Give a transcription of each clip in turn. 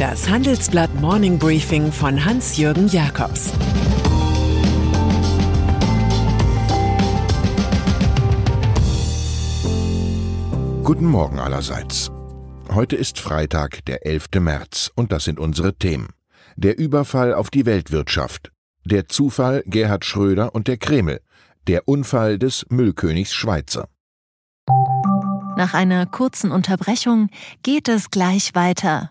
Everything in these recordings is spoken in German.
Das Handelsblatt Morning Briefing von Hans-Jürgen Jakobs Guten Morgen allerseits. Heute ist Freitag, der 11. März, und das sind unsere Themen. Der Überfall auf die Weltwirtschaft, der Zufall Gerhard Schröder und der Kreml, der Unfall des Müllkönigs Schweizer. Nach einer kurzen Unterbrechung geht es gleich weiter.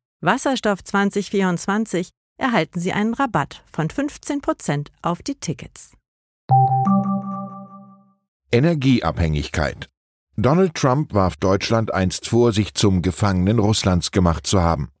Wasserstoff 2024 erhalten Sie einen Rabatt von 15% auf die Tickets. Energieabhängigkeit. Donald Trump warf Deutschland einst vor, sich zum Gefangenen Russlands gemacht zu haben.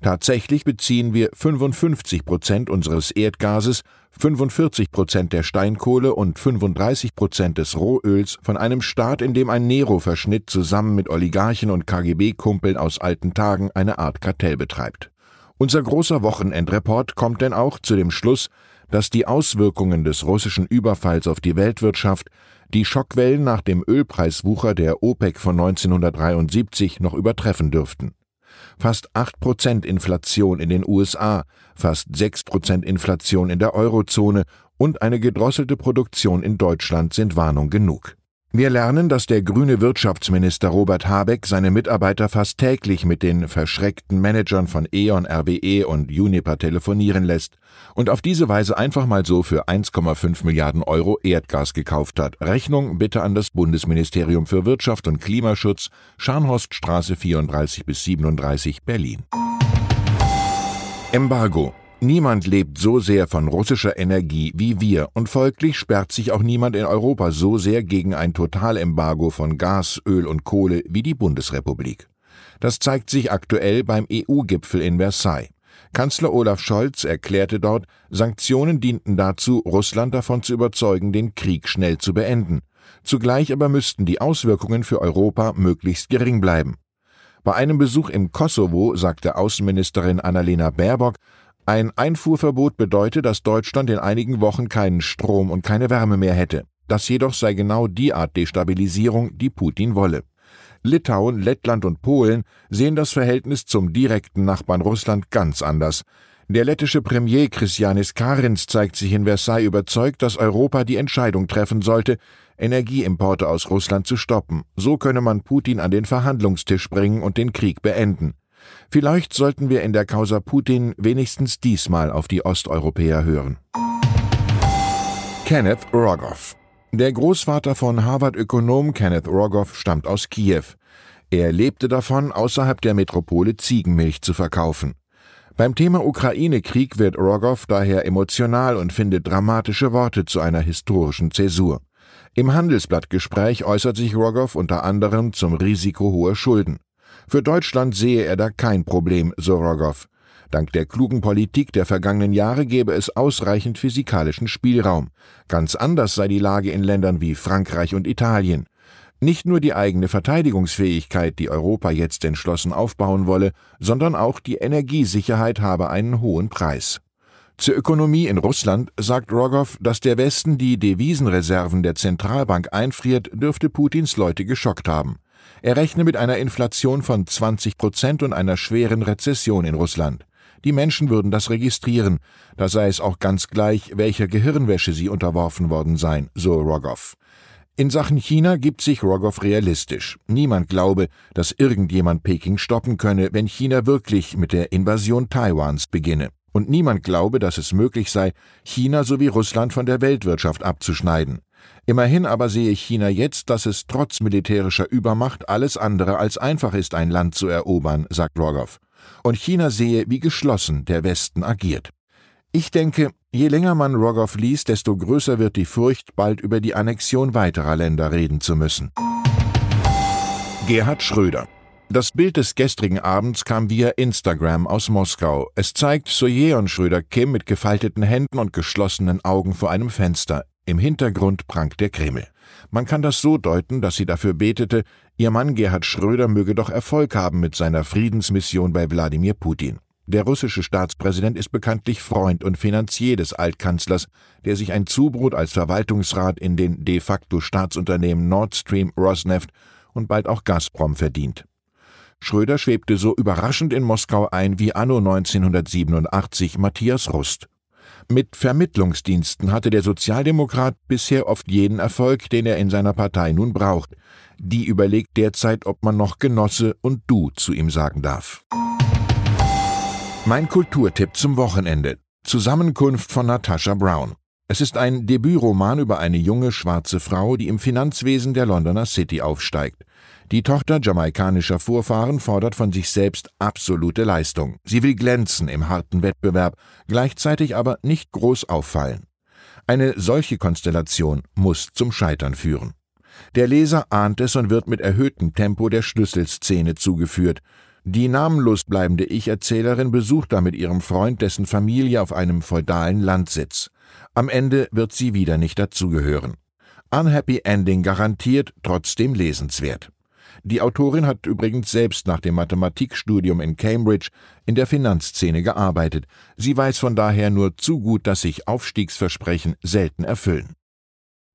Tatsächlich beziehen wir 55 Prozent unseres Erdgases, 45 Prozent der Steinkohle und 35 Prozent des Rohöls von einem Staat, in dem ein Nero-Verschnitt zusammen mit Oligarchen und KGB-Kumpeln aus alten Tagen eine Art Kartell betreibt. Unser großer Wochenendreport kommt denn auch zu dem Schluss, dass die Auswirkungen des russischen Überfalls auf die Weltwirtschaft die Schockwellen nach dem Ölpreiswucher der OPEC von 1973 noch übertreffen dürften fast 8% Inflation in den USA, fast 6% Inflation in der Eurozone und eine gedrosselte Produktion in Deutschland sind Warnung genug. Wir lernen, dass der grüne Wirtschaftsminister Robert Habeck seine Mitarbeiter fast täglich mit den verschreckten Managern von E.ON, RWE und Uniper telefonieren lässt und auf diese Weise einfach mal so für 1,5 Milliarden Euro Erdgas gekauft hat. Rechnung bitte an das Bundesministerium für Wirtschaft und Klimaschutz, Scharnhorststraße 34 bis 37, Berlin. Embargo Niemand lebt so sehr von russischer Energie wie wir und folglich sperrt sich auch niemand in Europa so sehr gegen ein Totalembargo von Gas, Öl und Kohle wie die Bundesrepublik. Das zeigt sich aktuell beim EU-Gipfel in Versailles. Kanzler Olaf Scholz erklärte dort, Sanktionen dienten dazu, Russland davon zu überzeugen, den Krieg schnell zu beenden. Zugleich aber müssten die Auswirkungen für Europa möglichst gering bleiben. Bei einem Besuch im Kosovo sagte Außenministerin Annalena Baerbock, ein Einfuhrverbot bedeutet, dass Deutschland in einigen Wochen keinen Strom und keine Wärme mehr hätte. Das jedoch sei genau die Art Destabilisierung, die Putin wolle. Litauen, Lettland und Polen sehen das Verhältnis zum direkten Nachbarn Russland ganz anders. Der lettische Premier Christianis Karins zeigt sich in Versailles überzeugt, dass Europa die Entscheidung treffen sollte, Energieimporte aus Russland zu stoppen. So könne man Putin an den Verhandlungstisch bringen und den Krieg beenden. Vielleicht sollten wir in der Causa Putin wenigstens diesmal auf die Osteuropäer hören. Kenneth Rogoff Der Großvater von Harvard-Ökonom Kenneth Rogoff stammt aus Kiew. Er lebte davon, außerhalb der Metropole Ziegenmilch zu verkaufen. Beim Thema Ukraine-Krieg wird Rogoff daher emotional und findet dramatische Worte zu einer historischen Zäsur. Im Handelsblattgespräch äußert sich Rogoff unter anderem zum Risiko hoher Schulden. Für Deutschland sehe er da kein Problem, so Rogoff. Dank der klugen Politik der vergangenen Jahre gäbe es ausreichend physikalischen Spielraum. Ganz anders sei die Lage in Ländern wie Frankreich und Italien. Nicht nur die eigene Verteidigungsfähigkeit, die Europa jetzt entschlossen aufbauen wolle, sondern auch die Energiesicherheit habe einen hohen Preis. Zur Ökonomie in Russland sagt Rogoff, dass der Westen die Devisenreserven der Zentralbank einfriert, dürfte Putins Leute geschockt haben. Er rechne mit einer Inflation von 20 Prozent und einer schweren Rezession in Russland. Die Menschen würden das registrieren, da sei es auch ganz gleich, welcher Gehirnwäsche sie unterworfen worden seien, so Rogoff. In Sachen China gibt sich Rogoff realistisch. Niemand glaube, dass irgendjemand Peking stoppen könne, wenn China wirklich mit der Invasion Taiwans beginne. Und niemand glaube, dass es möglich sei, China sowie Russland von der Weltwirtschaft abzuschneiden. Immerhin aber sehe China jetzt, dass es trotz militärischer Übermacht alles andere als einfach ist, ein Land zu erobern, sagt Rogoff. Und China sehe, wie geschlossen der Westen agiert. Ich denke, je länger man Rogoff liest, desto größer wird die Furcht, bald über die Annexion weiterer Länder reden zu müssen. Gerhard Schröder Das Bild des gestrigen Abends kam via Instagram aus Moskau. Es zeigt Sojeon Schröder Kim mit gefalteten Händen und geschlossenen Augen vor einem Fenster. Im Hintergrund prangt der Kreml. Man kann das so deuten, dass sie dafür betete, ihr Mann Gerhard Schröder möge doch Erfolg haben mit seiner Friedensmission bei Wladimir Putin. Der russische Staatspräsident ist bekanntlich Freund und Finanzier des Altkanzlers, der sich ein Zubrot als Verwaltungsrat in den de facto Staatsunternehmen Nord Stream, Rosneft und bald auch Gazprom verdient. Schröder schwebte so überraschend in Moskau ein wie anno 1987 Matthias Rust. Mit Vermittlungsdiensten hatte der Sozialdemokrat bisher oft jeden Erfolg, den er in seiner Partei nun braucht. Die überlegt derzeit, ob man noch Genosse und Du zu ihm sagen darf. Mein Kulturtipp zum Wochenende. Zusammenkunft von Natasha Brown. Es ist ein Debütroman über eine junge schwarze Frau, die im Finanzwesen der Londoner City aufsteigt. Die Tochter jamaikanischer Vorfahren fordert von sich selbst absolute Leistung. Sie will glänzen im harten Wettbewerb, gleichzeitig aber nicht groß auffallen. Eine solche Konstellation muss zum Scheitern führen. Der Leser ahnt es und wird mit erhöhtem Tempo der Schlüsselszene zugeführt. Die namenlos bleibende Ich-Erzählerin besucht da mit ihrem Freund dessen Familie auf einem feudalen Landsitz. Am Ende wird sie wieder nicht dazugehören. Unhappy Ending garantiert, trotzdem lesenswert. Die Autorin hat übrigens selbst nach dem Mathematikstudium in Cambridge in der Finanzszene gearbeitet. Sie weiß von daher nur zu gut, dass sich Aufstiegsversprechen selten erfüllen.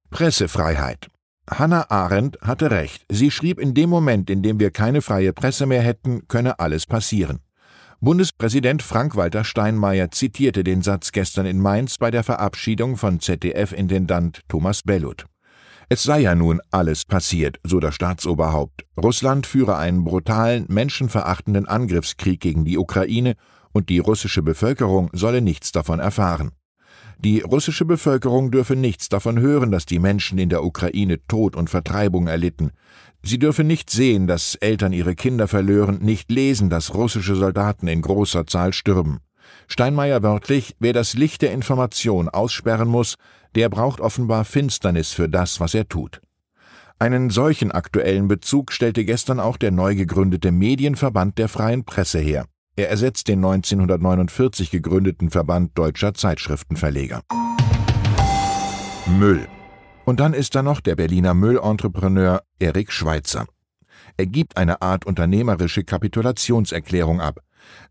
Pressefreiheit. Hannah Arendt hatte recht. Sie schrieb, in dem Moment, in dem wir keine freie Presse mehr hätten, könne alles passieren. Bundespräsident Frank-Walter Steinmeier zitierte den Satz gestern in Mainz bei der Verabschiedung von ZDF-Intendant Thomas Bellut. Es sei ja nun alles passiert, so das Staatsoberhaupt. Russland führe einen brutalen, menschenverachtenden Angriffskrieg gegen die Ukraine und die russische Bevölkerung solle nichts davon erfahren. Die russische Bevölkerung dürfe nichts davon hören, dass die Menschen in der Ukraine Tod und Vertreibung erlitten. Sie dürfe nicht sehen, dass Eltern ihre Kinder verlören, nicht lesen, dass russische Soldaten in großer Zahl stürben. Steinmeier wörtlich, wer das Licht der Information aussperren muss, der braucht offenbar Finsternis für das, was er tut. Einen solchen aktuellen Bezug stellte gestern auch der neu gegründete Medienverband der freien Presse her. Er ersetzt den 1949 gegründeten Verband deutscher Zeitschriftenverleger. Müll. Und dann ist da noch der Berliner Müllentrepreneur Erik Schweitzer. Er gibt eine Art unternehmerische Kapitulationserklärung ab.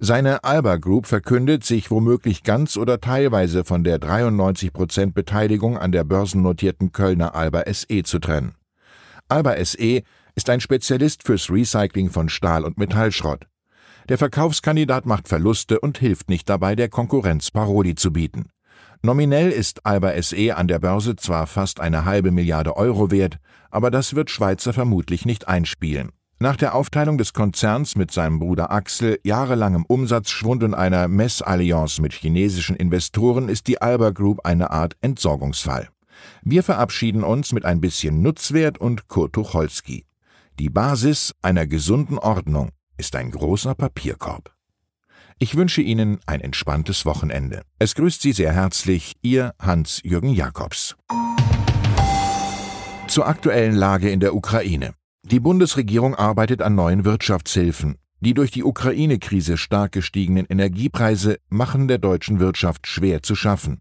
Seine Alba Group verkündet, sich womöglich ganz oder teilweise von der 93 Prozent Beteiligung an der börsennotierten Kölner Alba SE zu trennen. Alba SE ist ein Spezialist fürs Recycling von Stahl- und Metallschrott. Der Verkaufskandidat macht Verluste und hilft nicht dabei, der Konkurrenz Paroli zu bieten. Nominell ist Alba SE an der Börse zwar fast eine halbe Milliarde Euro wert, aber das wird Schweizer vermutlich nicht einspielen. Nach der Aufteilung des Konzerns mit seinem Bruder Axel, jahrelangem Umsatzschwund und einer Messallianz mit chinesischen Investoren ist die Alba Group eine Art Entsorgungsfall. Wir verabschieden uns mit ein bisschen Nutzwert und Kurt Tucholsky. Die Basis einer gesunden Ordnung ist ein großer Papierkorb. Ich wünsche Ihnen ein entspanntes Wochenende. Es grüßt Sie sehr herzlich Ihr Hans-Jürgen Jakobs. Zur aktuellen Lage in der Ukraine. Die Bundesregierung arbeitet an neuen Wirtschaftshilfen. Die durch die Ukraine-Krise stark gestiegenen Energiepreise machen der deutschen Wirtschaft schwer zu schaffen.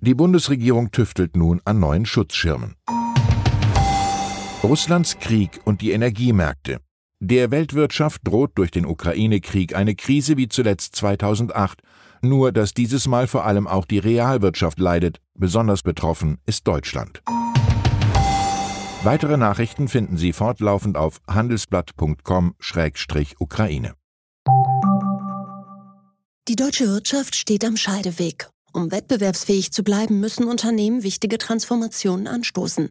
Die Bundesregierung tüftelt nun an neuen Schutzschirmen. Russlands Krieg und die Energiemärkte. Der Weltwirtschaft droht durch den Ukraine-Krieg eine Krise wie zuletzt 2008, nur dass dieses Mal vor allem auch die Realwirtschaft leidet, besonders betroffen ist Deutschland. Weitere Nachrichten finden Sie fortlaufend auf handelsblatt.com-ukraine. Die deutsche Wirtschaft steht am Scheideweg. Um wettbewerbsfähig zu bleiben, müssen Unternehmen wichtige Transformationen anstoßen.